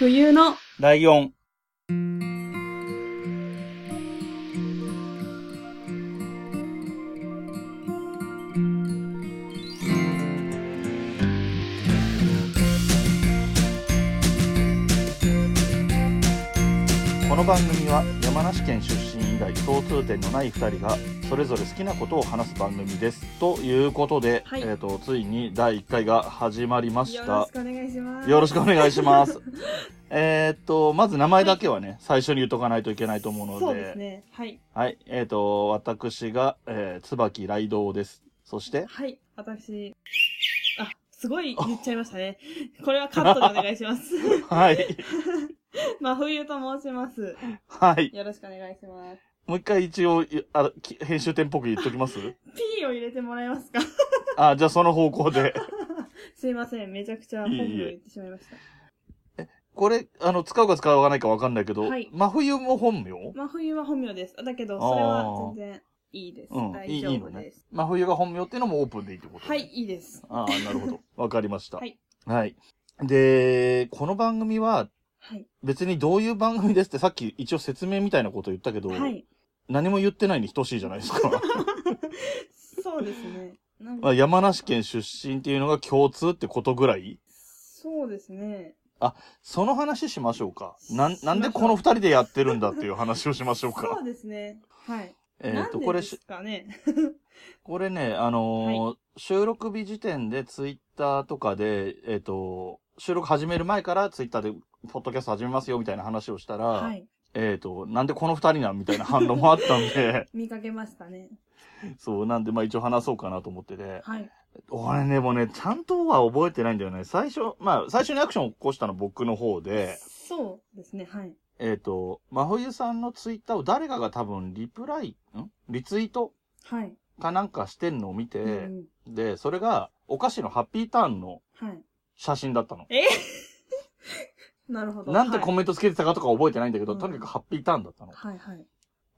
冬のライオン。この番組は山梨県出身以来共通点のない2人がそれぞれ好きなことを話す番組です。ということで、はいえっ、と、ついに第1回が始まりましたよろし。くお願いします。よろしくお願いします。えーっと、まず名前だけはね、最初に言っとかないといけないと思うので。そうですね。はい。はい。えーっと、私が、えー、椿雷道です。そして、はい。私、あ、すごい言っちゃいましたね。これはカットでお願いします。はい。まあ、冬と申します。はい。よろしくお願いします。もう一回一応、いあき編集点っぽく言っときます？P を入れてもらえますか？あ、じゃあその方向で。すいません。めちゃくちゃ本名言ってしまいました。これ、あの、使うか使わないかわかんないけど、はい真冬も本名？まあ、冬は本名です。だけど、それは全然いいです。うん、いい、大丈いいのね夫です。。真冬が本名っていうのもオープンでいいってことはい、。いいです。ああ、なるほど。わかりました。はい。はい。で、この番組は、はい。別にどういう番組ですってさっき一応説明みたいなこと言ったけど、はい。何も言ってないに等しいじゃないですか。そうですね。なんまあ山梨県出身っていうのが共通ってことぐらい？そうですね。その話しましょうか。なん、なんでこの二人でやってるんだっていう話をしましょうそかう。ですね。はい。えっ、と、なんででこれしすかね。これね、あのー収録日時点でツイッターとかで、えっ、と、収録始める前からツイッターで、ポッドキャスト始めますよみたいな話をしたら、はい。えっ、と、なんでこの二人なんみたいな反応もあったんで、見かけましたね。そう、なんでまあ一応話そうかなと思ってて、はい。俺ね、もうね、ちゃんとは覚えてないんだよね。最初、まあ、最初にアクションを起こしたのは僕の方で、そうですね。はい。えっ、と、真冬さんのツイッターを誰かが多分リプライ、ん？リツイート？はい。かなんかしてんのを見て、うんで、それがお菓子のハッピーターンのはい。写真だったの。えなるほど。なんてコはいメントつけてたかとか覚えてないんだけど、うんとにかくハッピーターンだったの。はいはい。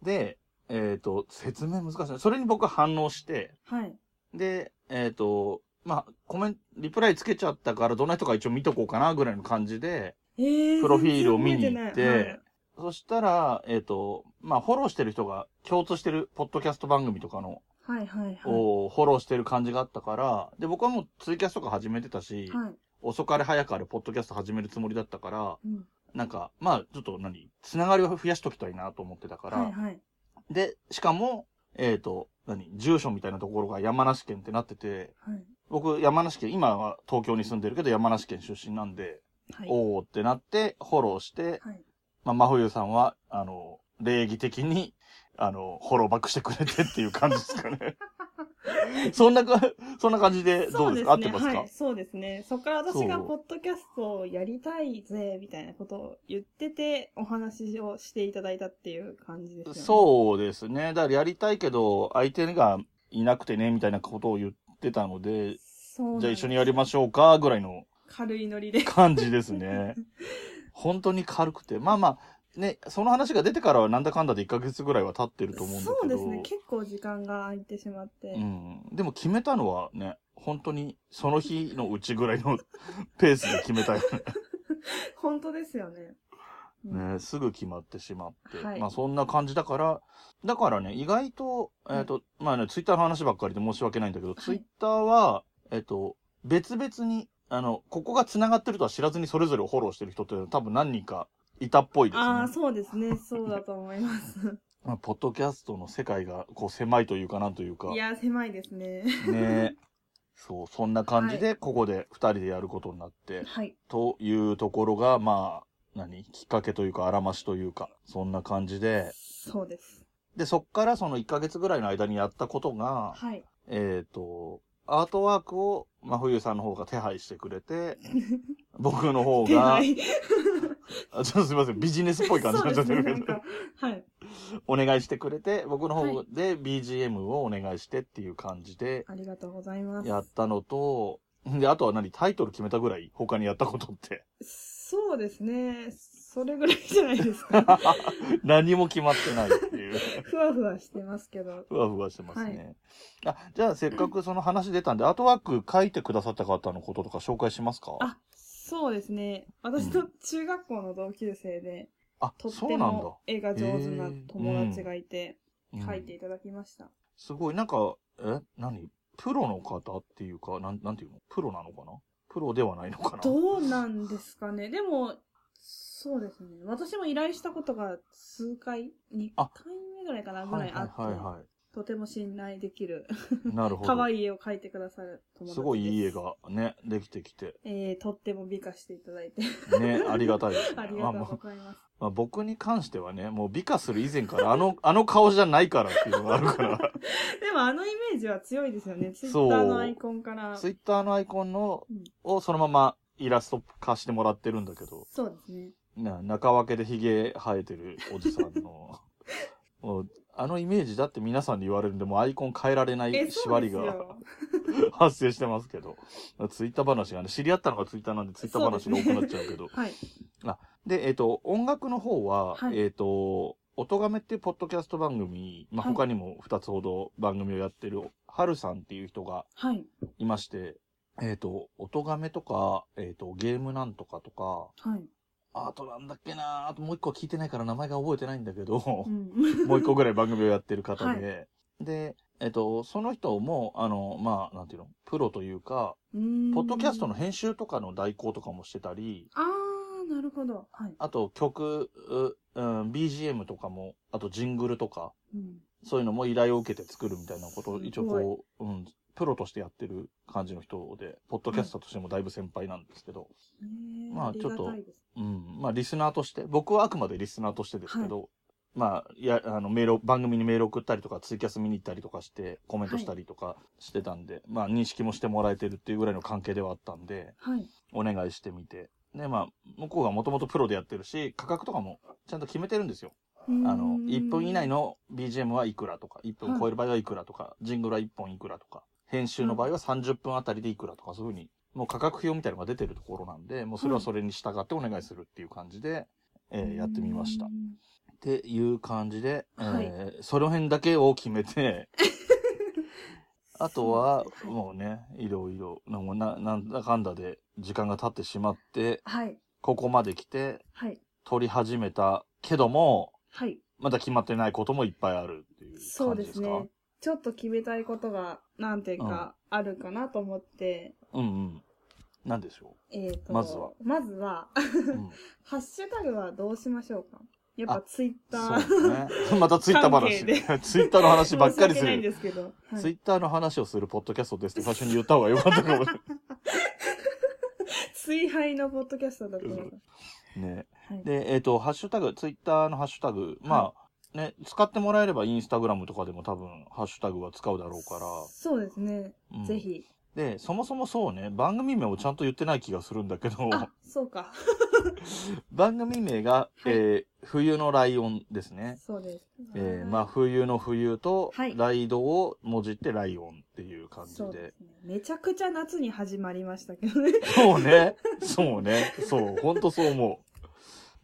で、えっ、と、説明難しい。それに僕は反応して、はい。で、えっ、と、まあ、コメント、リプライつけちゃったから、どんな人か一応見とこうかな、ぐらいの感じで、えー、プロフィールを見に行ってそしたら、えっ、と、まあ、フォローしてる人が共通してるポッドキャスト番組とかの、はいはいはい。をフォローしてる感じがあったから、で、僕はもうツイキャスとか始めてたし、はい。遅かれ早かれポッドキャスト始めるつもりだったから、うん。なんか、まあ、ちょっと何、つながりを増やしときたいなと思ってたから、はいはい。で、しかも、えっ、と、何、住所みたいなところが山梨県ってなってて、はい。僕、山梨県、今は東京に住んでるけど山梨県出身なんで、はい。おーってなって、フォローして、はい。まあ、真冬さんは、あの、礼儀的に、あの、フォローバックしてくれてっていう感じですかね。そんなか、そんな感じでどうですか？合ってますか、はい、そうですね。そこから私がポッドキャストをやりたいぜ、みたいなことを言ってて、お話をしていただいたっていう感じですよね。そうですね。だからやりたいけど、相手がいなくてね、みたいなことを言ってたので、そうじゃあ一緒にやりましょうか、ぐらいの軽いノリで。感じですね。本当に軽くて。まあまあ、ね、その話が出てからはなんだかんだで1ヶ月ぐらいは経ってると思うんだけど。そうですね。結構時間が空いてしまって。うん。でも決めたのはね、本当にその日のうちぐらいの ペースで決めたよ 本当ですよね。ね。ね、すぐ決まってしまって。はいまあそんな感じだから、だからね、意外と、えっ、と、まあね、ツイッターの話ばっかりで申し訳ないんだけど、いツイッターは、えっ、と、別々に、あの、ここが繋がってるとは知らずにそれぞれをフォローしてる人って多分何人かいたっぽいですね。ああ、そうですね。そうだと思います。まあ、ポッドキャストの世界がこう狭いというかなんというか。いや、狭いですね。ねそう、そんな感じで、ここで二人でやることになって、はい。というところが、まあ、何？きっかけというか、あらましというか、そんな感じで、そうです。で、そっからその1ヶ月ぐらいの間にやったことが、はい。えっ、と、アートワークを、真冬さんの方が手配してくれて、僕の方が。あちょっとすみません、ビジネスっぽい感じになっちゃってるけど、そうですねなんかはい。お願いしてくれて、僕のは方で BGM をお願いしてっていう感じでありがとうございます。やったのと、で、あとは何タイトル決めたぐらい他にやったことって。そうですね。それぐらいじゃないですか。何も決まってないっていう。ふわふわしてますけど。ふわふわしてますね。あ、じゃあせっかくその話出たんで、アートワーク書いてくださった方のこととか紹介しますか？あ、そうですね。私の中学校の同級生で、あ、とってそうなんだも。絵が上手な友達がいて、うん書いていただきました。すごい、なんか、え？何？プロの方っていうか、なん、なんていうの？プロなのかな？プロではないのかな？どうなんですかね。でも、そうですね。私も依頼したことが数回、2あ回目ぐらいかなぐはいはいらいあって、はいはとても信頼できる、い。なるほど。可愛い絵を描いてくださる友達です。すごいいい絵がね、できてきて。えー、とっても美化していただいて、ね、ありがたいですね。ありがとうございます。まあ、僕に関してはね、もう美化する以前からあの、あの顔じゃないからっていうのがあるから、でもあのイメージは強いですよね。ツイッターのアイコンから。ツイッターのアイコンのうん、をそのままイラスト化してもらってるんだけど、そうですね。な中分けで髭生えてるおじさんの、もう、あのイメージだって皆さんに言われるんで、もうアイコン変えられないえ、縛りが。発生してますけど、ツイッター話がね、知り合ったのがツイッターなんでツイッター話が多くなっちゃうけど、はい。で、えっ、と、音楽の方は、はいえっ、と、音亀っていうポッドキャスト番組、まあ、はい他にも2つほど番組をやってる、はるさんっていう人がはい。いまして、えっ、と、音亀とか、えっ、と、ゲームなんとかとか、はい。あとなんだっけなあともう一個聞いてないから名前が覚えてないんだけど、うん。もう一個ぐらい番組をやってる方はで、で、えっ、と、その人も、あの、まあ、なんていうの、プロというか、ポッドキャストの編集とかの代行とかもしてたり、あー、なるほど。はい。あと曲、ううん、BGM とかも、あとジングルとか、うん。そういうのも依頼を受けて作るみたいなことを一応こう、うん、プロとしてやってる感じの人で、ポッドキャスターとしてもだいぶ先輩なんですけど、まあちょっとうん、まあリスナーとして、僕はあくまでリスナーとしてですけど、まあ、いや、あの、メールを、番組にメール送ったりとか、ツイキャス見に行ったりとかして、コメントしたりとかしてたんで、まあ認識もしてもらえてるっていうぐらいの関係ではあったんで、はい。お願いしてみて。で、まあ、向こうがもともとプロでやってるし、価格とかもちゃんと決めてるんですよ。ああの、1分以内の BGM はいくらとか、1分超える場合はいくらとか、ジングルは1本いくらとか、編集の場合は30分あたりでいくらとか、そういうふうに、もう価格表みたいなのが出てるところなんで、もうそれはそれに従ってお願いするっていう感じで、えーやってみました。っうんていう感じで、えはいーその辺だけを決めて、あとはもうね、いろいろ、なななんだかんだで時間が経ってしまって、はい。ここまで来て、はい。撮り始めたけども、はい。まだ決まってないこともいっぱいあるっていうそう感じですか？ですね。ちょっと決めたいことが何点かあるかなと思って、うんうん。なんでしょえっ、と、まずは。まずは、う。うん、ハッシュタグはどうしましょうか？やっぱあツイッタそうー。ですね。またツイッター話。ツイッターの話ばっかりする。ですけど。はいツイッターの話をするポッドキャストですって最初に言った方がよかったかもし 追廃のポッドキャストだ。ね。はい。で、えっ、と、ハッシュタグ、ツイッターのハッシュタグ、まあ、ね、使ってもらえればインスタグラムとかでも多分、ハッシュタグは使うだろうから。そうですね。うんぜひ。で、そもそもそうね、番組名をちゃんと言ってない気がするんだけど、あ、そうか。番組名が、えー冬のライオンですね。そうです。えー、まあ、冬の冬とはい、ライドをもじってライオンっていう感じで。そうですね。めちゃくちゃ夏に始まりましたけどね。そうね。そうね。そう。ほんとそう思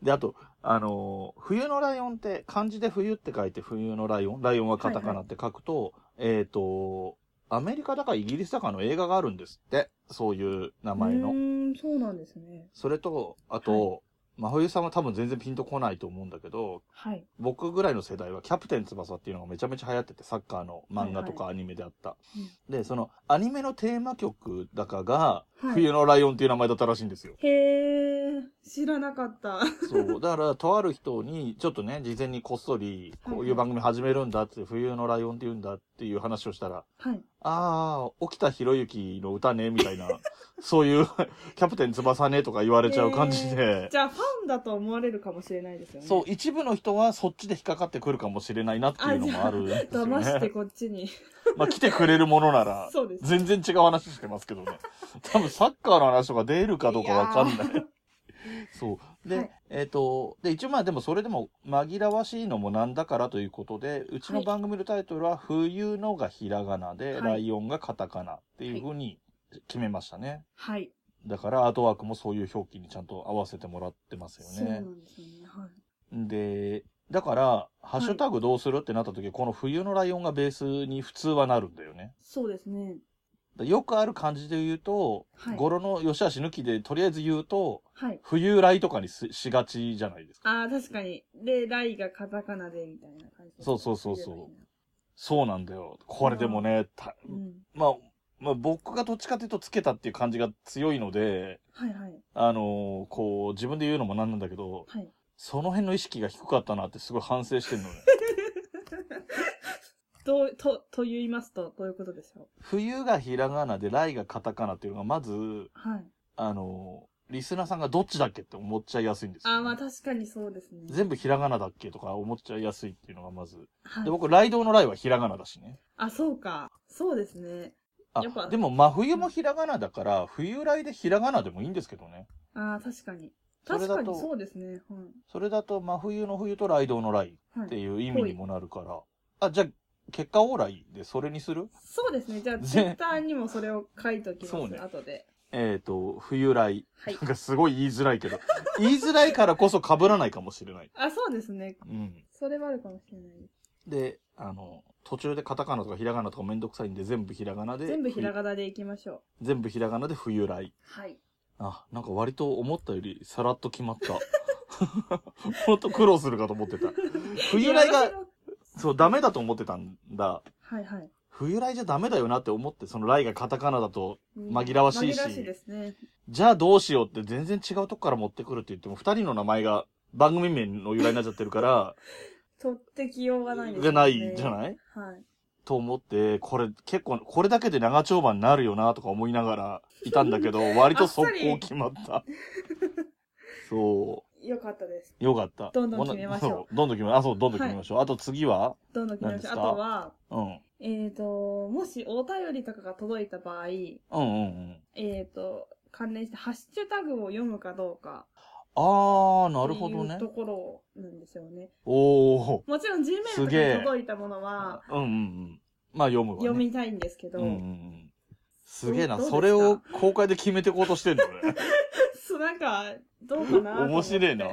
う。で、あと、あのー冬のライオンって、漢字で冬って書いて冬のライオン。ライオンはカタカナって書くと、えっ、と、アメリカだかイギリスだかの映画があるんですって。そういう名前の。うーん、そうなんですね。それと、あと、真冬さんは多分全然ピンとこないと思うんだけど、はい。僕ぐらいの世代はキャプテン翼っていうのがめちゃめちゃ流行ってて、サッカーの漫画とかはアニメであった。うんで、そのアニメのテーマ曲だかが、はい冬のライオンっていう名前だったらしいんですよ。へー、知らなかった。そう。だから、とある人に、ちょっとね、事前にこっそり、こういう番組始めるんだって、冬のライオンって言うんだっていう話をしたら、はい。ああ、沖田博之の歌ね、みたいな、そういう、キャプテン翼ねとか言われちゃう感じで、じゃあ、ファンだと思われるかもしれないですよね。そう、一部の人はそっちで引っかかってくるかもしれないなっていうのもあるんですよ騙してね。こっちに。まあ来てくれるものなら、そうです。全然違う話してますけどね。多分サッカーの話とか出るかどうかわかんない。そう。で、はいえっ、と、で、一応まあでもそれでも紛らわしいのもなんだからということで、うちの番組のタイトルは、冬のがひらがなで、はいライオンがカタカナっていうふうに決めましたね。はい。だからアートワークもそういう表記にちゃんと合わせてもらってますそうなよね。んですよね。はい。で、だから、ハッシュタグどうするってなった時、この冬のライオンがベースに普通はなるんだよね。そうですね。よくある漢字で言うと、はい語呂の良し悪し抜きでとりあえず言うと、はい。冬来とかにししがちじゃないですか。ああ、確かに。で、ライがカタカナで、みたいな感じで。そうそうそうそうそうなんだよ。これでもね、たうん。まあ、まあ僕がどっちかというとつけたっていう感じが強いので、はいはい。あのーこう、自分で言うのもなんなんだけど、はい。その辺の意識が低かったなってすごい反省してんのね。どう、と、と言いますと、どういうことでしょ冬がひらがなで、来がカタカナっていうのが、まず、うはい。あのーリスナーさんがどっちだっけって思っちゃいやすいんですよ、ああ、まあ確かにそうですね。全部ひらがなだっけとか思っちゃいやすいっていうのがまず。はいで、。僕、ライドウのライはひらがなだしね。あ、そうか。そうですね。あやっぱ、でも真冬もひらがなだから、冬来でひらがなでもいいんですけどね。ああ、確かに。それだと確かにそうですね。はい。それだと真冬の冬とライドウのライってはい。いう意味にもなるから。あ、じゃあ、結果オーライでそれにする？そうですね。じゃあ、ぜツイッターにもそれを書いときます。そうね後で。えっ、と、冬来。はいなん。かすごい言いづらいけど。言いづらいからこそ被らないかもしれない。あ、そうですね。うん。それはあるかもしれないです。で、あの、途中でカタカナとかひらがなとかめんどくさいんで全部ひらがなで。全部ひらがなでいきましょう。全部ひらがなで冬来。はい。あ、なんか割と思ったよりさらっと決まった。もっと苦労するかと思ってた。冬来がいや私、もそう、ダメだと思ってたんだ。はいはい。冬来じゃダメだよなって思って、その来がカタカナだと、うん紛らわしいし紛らわしいですね。じゃあどうしようって全然違うとこから持ってくるって言っても、二人の名前が番組名の由来になっちゃってるから、取ってきようがないですがないじゃない？はい。と思って、これ結構、これだけで長丁場になるよなとか思いながらいたんだけど、割と速攻決まった。そよかったです。う。よかった。どんどん決めましょうどんどん決め、あ、そう、どんどん決めましょう。あと次は？どんどん決めましょう。あとは、うん。えっ、と、もしお便りとかが届いた場合、うんうんうん。えっ、と、関連してハッシュタグを読むかどうか。あー、なるほどね。ところなんですよね。おー。もちろん Gmail とかすげえに届いたものはうんうんうん。まあ読むわ、ね。読みたいんですけど、うんうんうん。すげえな。それを公開で決めていこうとしてんのね。なんか、どうかな 面白いな。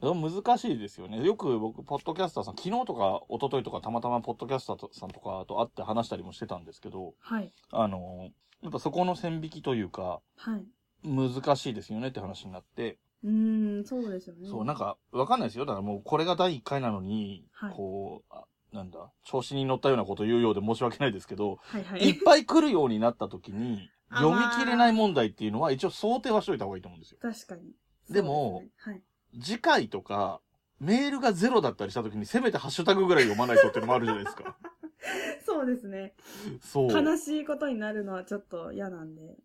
難しいですよね。よく僕、ポッドキャスターさん、昨日とか一昨日とかたまたまポッドキャスターさんとかと会って話したりもしてたんですけど、はい。あの、やっぱそこの線引きというか、はい。難しいですよねって話になって、うーん、そうですよね。そう、なんか、わかんないですよ。だからもうこれが第1回なのに、はいこう、あなんだ、調子に乗ったようなこと言うようで申し訳ないですけど、はいはいっぱい来るようになった時に、あ読み切れない問題っていうのは一応想定はしといた方がいいと思うんですよ。確かに。でもそうですね次回とか、メールがゼロだったりした時にせめてハッシュタグぐらい読まないとっていうのもあるじゃないですか。はい。そうですね。そう。悲しいことになるのはちょっと嫌なんで。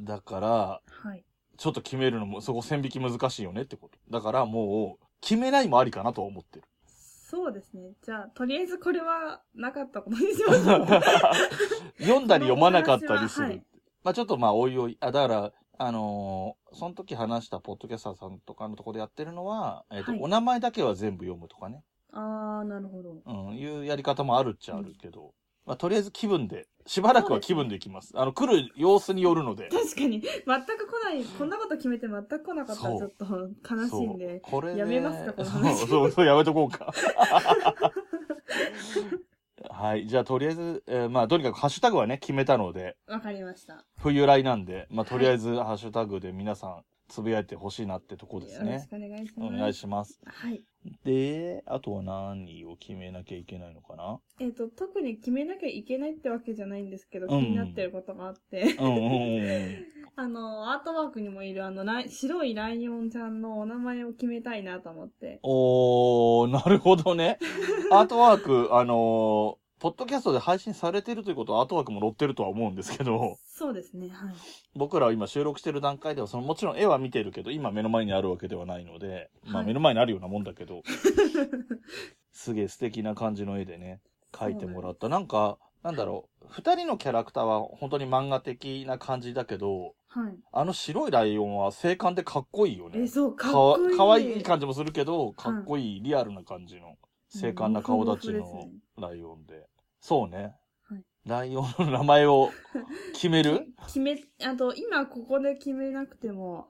だから、はい。ちょっと決めるのも、そこ線引き難しいよねってこと。だからもう、決めないもありかなとは思ってる。そうですね。じゃあ、とりあえずこれはなかったことにしましょう。読んだり読まなかったりする。はいまあちょっとまあおいおい。あ、だから、あのーその時話したポッドキャスターさんとかのところでやってるのは、えっ、と、はいお名前だけは全部読むとかね。あー、なるほど。うん、いうやり方もあるっちゃあるけど、まあとりあえず気分で、しばらくは気分でいきます。あの、来る様子によるので。確かに、全く来ない、こんなこと決めて全く来なかったらちょっと悲しいんで。これでやめますかこのそう話 そう、そう、やめとこうか。はい。じゃあ、とりあえず、えーまあ、とにかくハッシュタグはね、決めたので、わかりました。冬来なんで、まあ、とりあえず、ハッシュタグで皆さん、つぶやいてほしいなってとこですねよろし。くお願いします。お願いします。はい。で、あとは何を決めなきゃいけないのかな？えっ、と、特に決めなきゃいけないってわけじゃないんですけど、気うんになってることがあって、うんうんうん。あの、アートワークにもいるあの、白いライオンちゃんのお名前を決めたいなと思って。おー、なるほどね。アートワーク、あのーポッドキャストで配信されてるということはアートワークも載ってるとは思うんですけど、そうですね、はい。僕らは今収録してる段階では、そのもちろん絵は見てるけど、今目の前にあるわけではないので、まあはい目の前にあるようなもんだけど、すげえ素敵な感じの絵でね、描いてもらった。なんか、なんだろう、二人のキャラクターは本当に漫画的な感じだけど、はい。あの白いライオンは精悍でかっこいいよえ、ね。そう、かっかわこいい。かわいい感じもするけど、かっこいい、リアルな感じの、精悍な顔立ちのライオンで。そうね。はいライオンの名前を決める？き 決め、あと、今ここで決めなくても。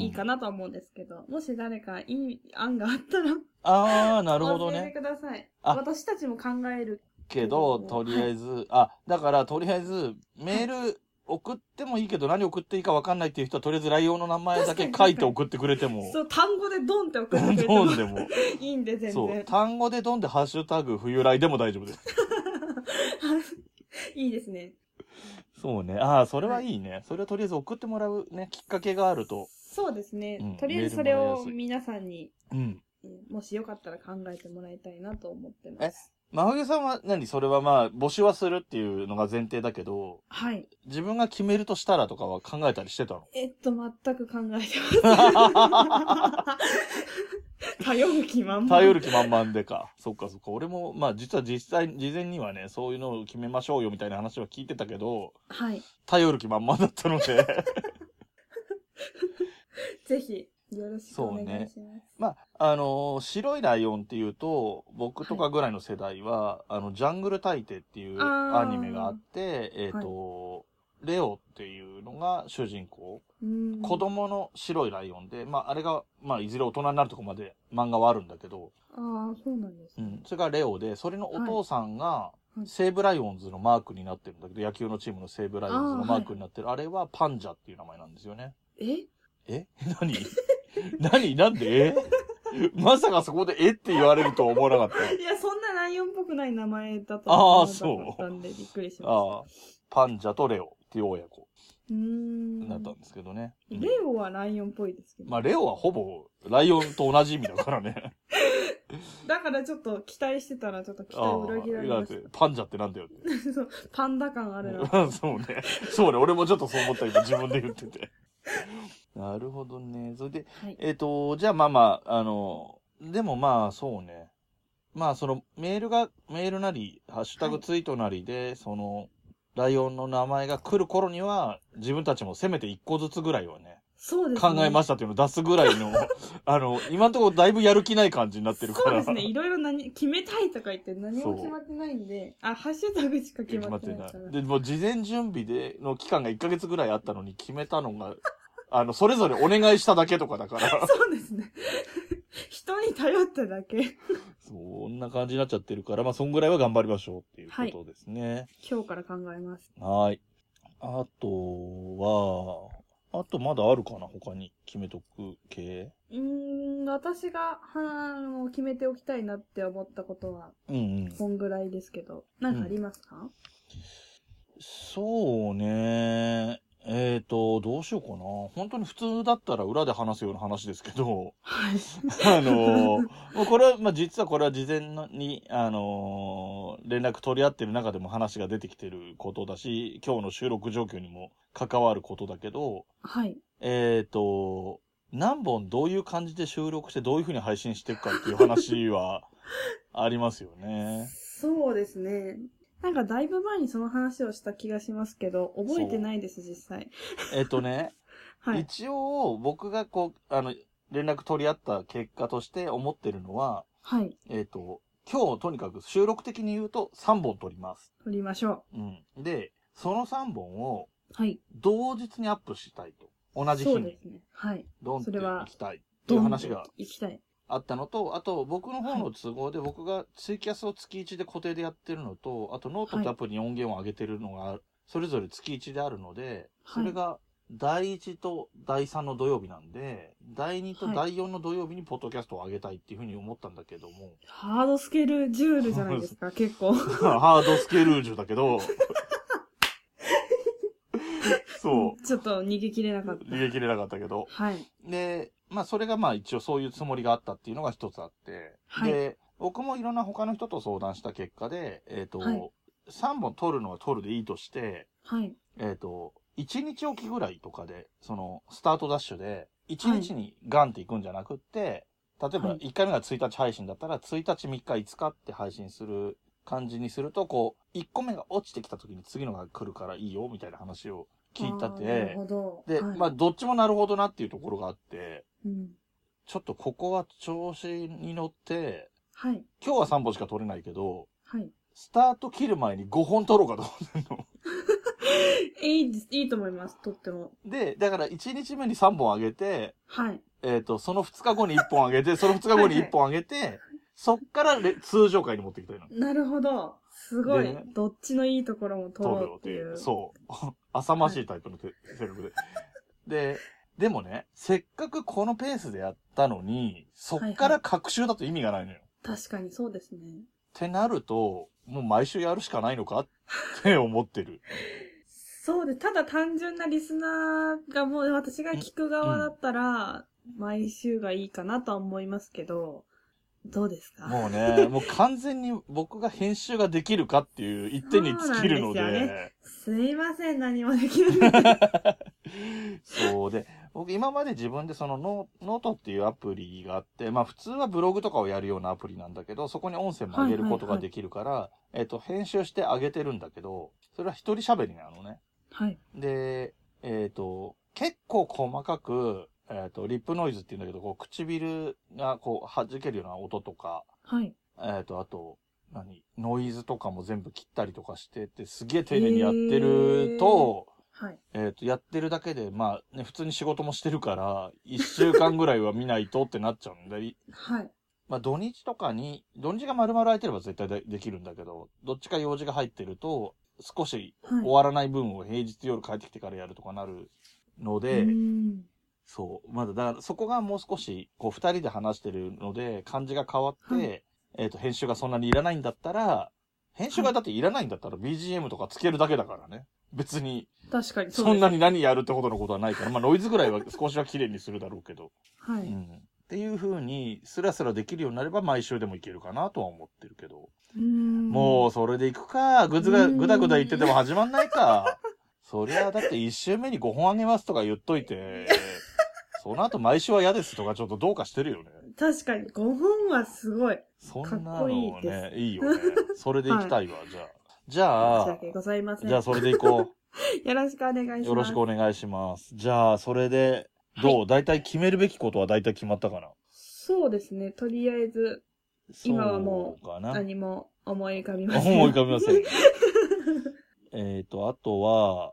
いいかなとは思うんですけど、もし誰かいい案があったら、ああ、なるほど教えてね。ください。あ私たちも考えるけど、けどとりあえず、あ、だからとりあえず、メール送ってもいいけど、何送っていいか分かんないっていう人は、とりあえずライオンの名前だけ書いて送ってくれても、そう、単語でドンって送ってくれてどもんでも。いいんで、全そう。然。単語でどんでハッシュタグ冬来でも大丈夫です。いいですね。そうね。ああ、それはいいね。それはとりあえず送ってもらうね、きっかけがあると。そうですね。うんとりあえずそれを皆さんに、うん。うんもしよかったら考えてもらいたいなと思ってます。真冬さんは何？それはまあ、募集はするっていうのが前提だけど、はい。自分が決めるとしたらとかは考えたりしてたの？えっと、全く考えてません。頼る気満々。頼る気満々でか。そっかそっか。俺も、まあ実は実際、事前にはね、そういうのを決めましょうよみたいな話は聞いてたけど、はい。頼る気満々だったので、ぜひ、よろしくお願いします。まあ、あのー白いライオンっていうと、僕とかぐらいの世代は、あの、ジャングル大帝っていうあー。アニメがあって、えっ、と、レオっていうのが主人公。うん。子供の白いライオンで、まあ、あれが、まあ、いずれ大人になるとこまで漫画はあるんだけど、ああ、そうなんですね。うん。それがレオで、それのお父さんがい、はい。西武ライオンズのマークになってるんだけど、野球のチームの西武ライオンズのマークになってる、あ,、れはパンジャっていう名前なんですよね。え？え？何？何なんで？え まさかそこでえって言われるとは思わなかった。いや、そんなライオンっぽくない名前だとあー思わなそうかったんでびっくりしましああ、パンジャとレオっていう親子た。うーん。だったんですけどね。うんレオはライオンっぽいですけど。まあ、レオはほぼライオンと同じ意味だからね。だからちょっと期待してたらちょっと期待あを裏切らあ、れましパンジャってなんだよって。た。そうパンダ感あるな。そうね。そうね。俺もちょっとそう思った今自分で言ってて。なるほどね。それで、はい。えっ、と、じゃあまあまあ、あの、でもまあそうね。まあそのメールが、メールなり、ハッシュタグツイートなりで、その、ライオンの名前が来る頃には、自分たちもせめて一個ずつぐらいはね、そうです考ね。えましたっていうのを出すぐらいの、あの、今のところだいぶやる気ない感じになってるから。そうですね。いろいろ何、決めたいとか言って何も決まってないんで、あ、ハッシュタグしか決まってない。で、もう事前準備での期間が1ヶ月ぐらいあったのに決めたのが、あの、それぞれお願いしただけとかだから。そうですね。人に頼っただけ。そんな感じになっちゃってるから、まあ、そんぐらいは頑張りましょうっていうことですね。今日から考えます。はーい。あとは、あとまだあるかな他に決めとく系？うーん、私が、はあの、決めておきたいなって思ったことは、うんうん。こんぐらいですけど、なんかありますか、そうね。えっ、と、どうしようかな。本当に普通だったら裏で話すような話ですけど、はい。あのーもうこれは、まあ、実はこれは事前に、あのー連絡取り合ってる中でも話が出てきてることだし、今日の収録状況にも関わることだけど、はい。えっ、と、何本どういう感じで収録してどういう風に配信していくかっていう話はありますよね。そうですね。なんかだいぶ前にその話をした気がしますけど、覚えてないです、実際。えっとね、はい。一応僕がこう、あの、連絡取り合った結果として思ってるのは、はい。えっ、と、今日とにかく収録的に言うと3本撮ります。撮りましょうん。で、その3本をう。はい。同日にアップしたいと。同じ日にそうですね。はい。ドンってそれは行きたいっていう話が行きたい。あったのと、あと僕の方の都合で僕がツイキャスを月1で固定でやってるのと、あとノートってアプリに音源を上げてるのが、それぞれ月1であるので、それが第1と第3の土曜日なんで、第2と第4の土曜日にポッドキャストを上げたいっていうふうに思ったんだけども、ハードスケルジュールじゃないですか、結構。ハードスケルージュだけど、そう。ちょっと逃げ切れなかった。逃げ切れなかったけど。はい。で、まあそれがまあ一応そういうつもりがあったっていうのが一つあって、はい。で、僕もいろんな他の人と相談した結果で、えっ、と、はい。3本取るのは取るでいいとして、はい。えっ、と、1日おきぐらいとかで、その、スタートダッシュで、1日にガンっていくんじゃなくって、例えばはい。1回目が1日配信だったら、1日、3日、5日って配信する感じにすると、こう、1個目が落ちてきた時に次のが来るからいいよ、みたいな話を聞いたて。で、はいまあ、どっちもなるほどなっていうところがあって、うん。ちょっとここは調子に乗って、はい。今日は3本しか取れないけど、はい。スタート切る前に5本取ろうかと思ってんの。いいです。いいと思います。とっても。で、だから1日目に3本上げて、はい。えっ、と、その2日後に1本上げて、その2日後に1本上げて、そっからレ通常回に持っていきたいの。なるほど。すごい、でねどっちのいいところも取ろ。うってていうう。そう。浅ましいタイプのてセリフで。で、でもね、せっかくこのペースでやったのに、そっから隔週だと意味がないのよ。確かにそうですね。ってなると、もう毎週やるしかないのかって思ってる。そうで、ただ単純なリスナーがもう私が聞く側だったら、毎週がいいかなとは思いますけど、どうですか？もうね、もう完全に僕が編集ができるかっていう一点に尽きるのそうなんですよで、すいません、何もできない。そうで、僕今まで自分でそのノノートっていうアプリがあって、まあ普通はブログとかをやるようなアプリなんだけど、そこに音声も上げることができるから、えっと、編集して上げてるんだけど、それは一人喋りなのね。はい。で、えっ、と、結構細かく、えっ、と、リップノイズって言うんだけど、こう唇がこう弾けるような音とか、はい。えっ、と、あと、何ノイズとかも全部切ったりとかしてて、すげえ丁寧にやってると、はい。えっ、と、やってるだけで、まあね、普通に仕事もしてるから、一週間ぐらいは見ないとってなっちゃうんで、いはい。まあ土日とかに、土日が丸々空いてれば絶対でできるんだけど、どっちか用事が入ってると、少しはい。終わらない分を平日夜帰ってきてからやるとかなるので、うーんそう。まだ、だからそこがもう少し、こう、二人で話してるので、感じが変わって、はいえっ、と、編集がそんなにいらないんだったら、編集がだっていらないんだったら BGM とかつけるだけだからね。別に、確かにそんなに。に何やるってほどのことはないから、まあノイズぐらいは 少しは綺麗にするだろうけど。はい。うん。っていう風に、スラスラできるようになれば毎週でもいけるかなとは思ってるけど。うもう、それでいくか。ぐずが、うんぐだぐだ言ってても始まんないか。そりゃ、だって一週目に5本あげますとか言っといて、その後毎週は嫌ですとかちょっとどうかしてるよね。確かに、5本はすごい。そんなかっのこいいいいよね。それで行きたいわ、じゃあ。じゃあ申し訳、ございません。じゃあそれで行こ よろしくお願いしまう。す。よろしくお願いします。じゃあ、それで、どう？大体決めるべきことは大体決まったかな？そうですね。とりあえず、今はもそう。何も思い浮かびません。思い浮かびません。えっと、あとは、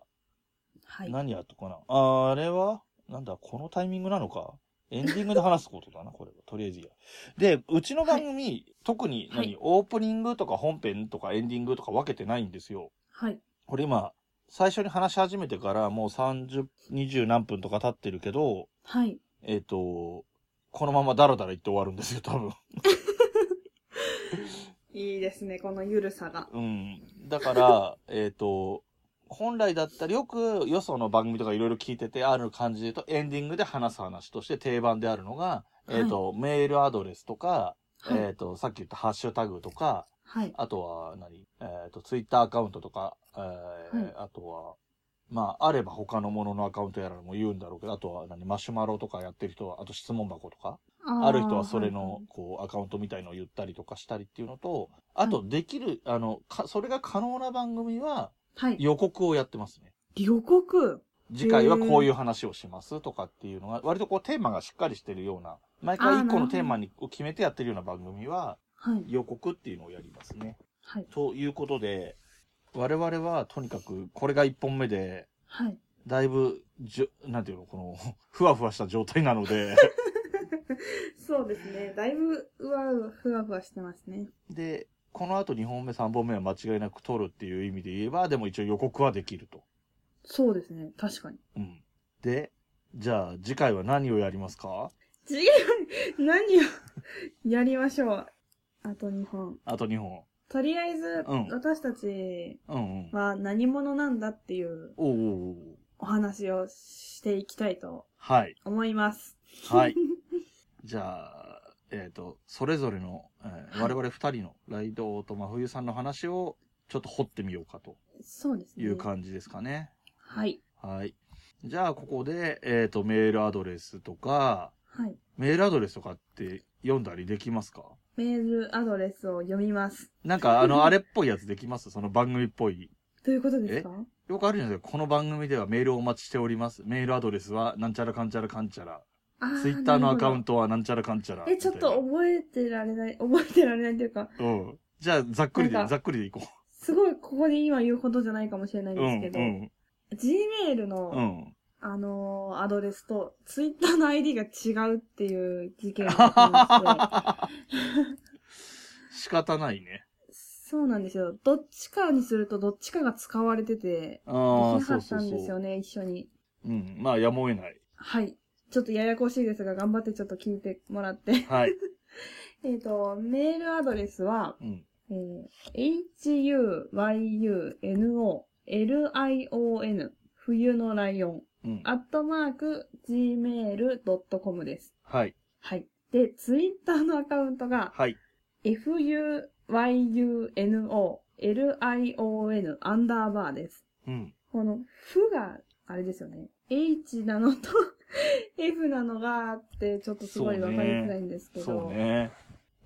はい。何やったかなああれはなんだ、このタイミングなのかエンディングで話すことだな、これは。とりあえずいいや。で、うちの番組、特に何、はいオープニングとか本編とかエンディングとか分けてないんですよ。はい。これ今、最初に話し始めてからもう30、20何分とか経ってるけど、はい。えっ、と、このままダラダラ言って終わるんですよ、多分。いいですね、このゆるさが。うん。だから、えっと、本来だったらよくよその番組とかいろいろ聞いててある感じで言うとエンディングで話す話として定番であるのが、えっ、と、メールアドレスとか、はい。えっ、と、さっき言ったハッシュタグとか、はい。あとは何、えっ、と、ツイッターアカウントとか、えーはいあとは、まあ、あれば他のもののアカウントやらも言うんだろうけど、あとは何、マシュマロとかやってる人は、あと質問箱とか、ある人はそれはいの、こう、アカウントみたいのを言ったりとかしたりっていうのと、あと、できる、あの、か、それが可能な番組ははい。予告をやってますね。予告？次回はこういう話をしますとかっていうのが、割とこうテーマがしっかりしてるような、毎回一個のテーマにを決めてやってるような番組は、はい。予告っていうのをやりますね。はい。ということで、我々はとにかくこれが一本目で、はい。だいぶ、じょ、なんていうの、この、ふわふわした状態なので、そうですね。だいぶ、うわうわ、ふわふわしてますね。で、この後2本目、3本目は間違いなく撮るっていう意味で言えば、でも一応予告はできると。そうですね。確かに。うん。で、じゃあ次回は何をやりますか？次は、何をやりましょう？あと2本。あと2本。とりあえず、うん私たちうんうん。は何者なんだっていうおうおうおうお話をしていきたいとはい。思います。はい。じゃあ、えっ、と、それぞれの、えーはい我々二人のライドと真冬さんの話をちょっと掘ってみようかとそうですね。いう感じですかね。はい。はい。じゃあ、ここで、えっ、と、メールアドレスとか、はい。メールアドレスとかって読んだりできますか？メールアドレスを読みます。なんか、あの、あれっぽいやつできます？その番組っぽい。どういうことですか？よくあるじゃないですか。この番組ではメールをお待ちしております。メールアドレスは、なんちゃらかんちゃらかんちゃら。ツイッターのアカウント。トはなんちゃらかんちゃら。え、ちょっと覚えてられない、覚えてられないというか、うん。じゃあ、ざっくりで、ざっくりでいこすごいここで今言うことじゃないかもしれないんう。うん、ですけど、うん、Gmail の、うん。あのーアドレスと Twitter の ID が違うっていう事件が 仕方ないね。そうなんですよ。どっちかにするとどっちかが使われてて、できあなあ、かったんそうそうそう。ですよね、一緒に。うん。まあ、やむを得ない。はい。ちょっとややこしいですが、頑張ってちょっと聞いてもらって。はい。えっと、メールアドレスは、うん。えー、huyuno,lion, 冬のライオン、うん。アットマーク、gmail.com です。はい。はい。で、ツイッターのアカウントが、はい。fuyuno, lion アンダーバーです。うん。この、ふが、あれですよね。H なのと F なのがあって、ちょっとすごいわかりづらいんですけど。そうね。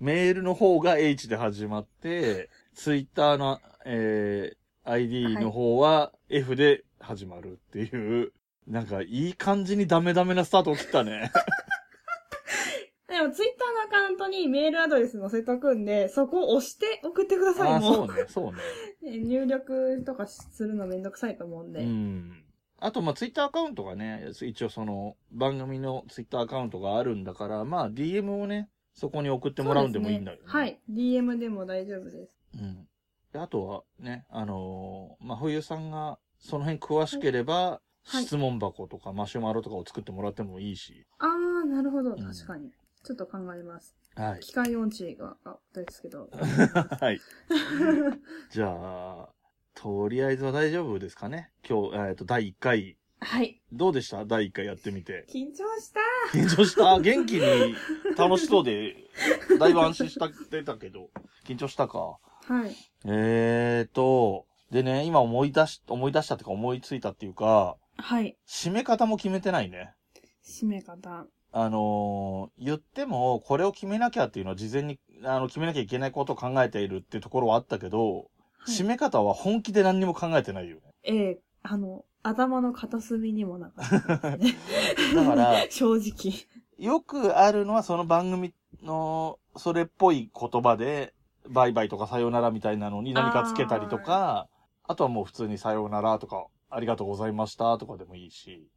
メールの方が H で始まって、ツイッターの、えー、ID の方は F で始まるっていう、なんかいい感じにダメダメなスタートを切ったね。でも、ツイッターのアカウントにメールアドレス載せとくんで、そこを押して送ってください、も。そううね、そうね。ね入力とかするのめんどくさいと思うんで。うん。あと、まあ、ツイッターアカウントがね、一応その、番組のツイッターアカウントがあるんだから、まあ、DM をね、そこに送ってもらうんでもいいんだよね。そうですねはい。DM でも大丈夫です。うん。であとはね、あのーまあ、冬さんがその辺詳しければ、はい質問箱とかマシュマロとかを作ってもらってもいいし。あー、なるほど。ん確かに。ちょっと考えます。はい。機械音痴があったですけど。はい。じゃあ、とりあえずは大丈夫ですかね？今日、えっ、と、第1回。はい。どうでした？第1回やってみて。緊張した緊張した？元気に楽しそうで、だいぶ安心したってたけど、緊張したか？はい。えーと、でね、今思い出し、思い出したっていうか思いついたっていうか、はい。締め方も決めてないね。締め方。あのー言っても、これを決めなきゃっていうのは事前に、あの、決めなきゃいけないことを考えているっていうところはあったけど、はい締め方は本気で何にも考えてないよね。ええあの、頭の片隅にもなかったですね。だから、正直。よくあるのはその番組の、それっぽい言葉で、バイバイとかさようならみたいなのに何かつけたりとか、あとはもう普通にさようならとか、ありがとうございましたとかでもいいし、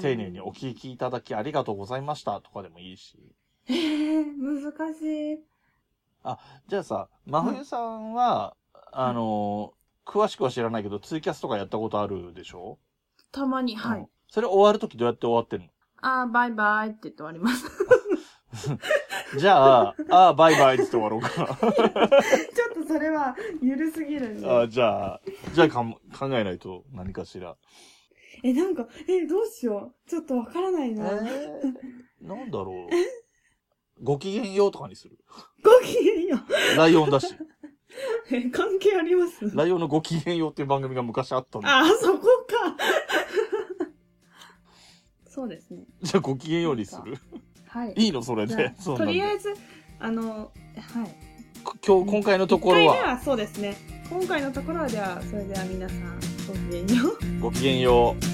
丁寧にお聞きいただきありがとうございましたとかでもいいし。ええ難しい。じゃあさ、真冬さんは、あのー詳しくは知らないけど、ツイキャスとかやったことあるでしょ？たまに、はうんい。それ終わるときどうやって終わってんの？あー、バイバイって言って終わります。じゃあ、ああ、バイバイって言って終わろうか。ちょっとそれは、ゆるすぎるんで。あじゃあ、じゃあかん考えないと何かしら。え、なんか、え、どうしよう。ちょっとわからないえな。ー、なんだろう。ごきげんようとかにする。ごきげんよライオンだし。関係あります？ライオンのごきげんようっていう番組が昔あったの。あー、そこか。そうですね。じゃあごきげんようにする？はい。いいのそれで？とりあえず、あの、はい。今日、今回のところ1回目は、はそうですね。今回のところは、では、それでは皆さん、ごきげんよう。ごきげんよう。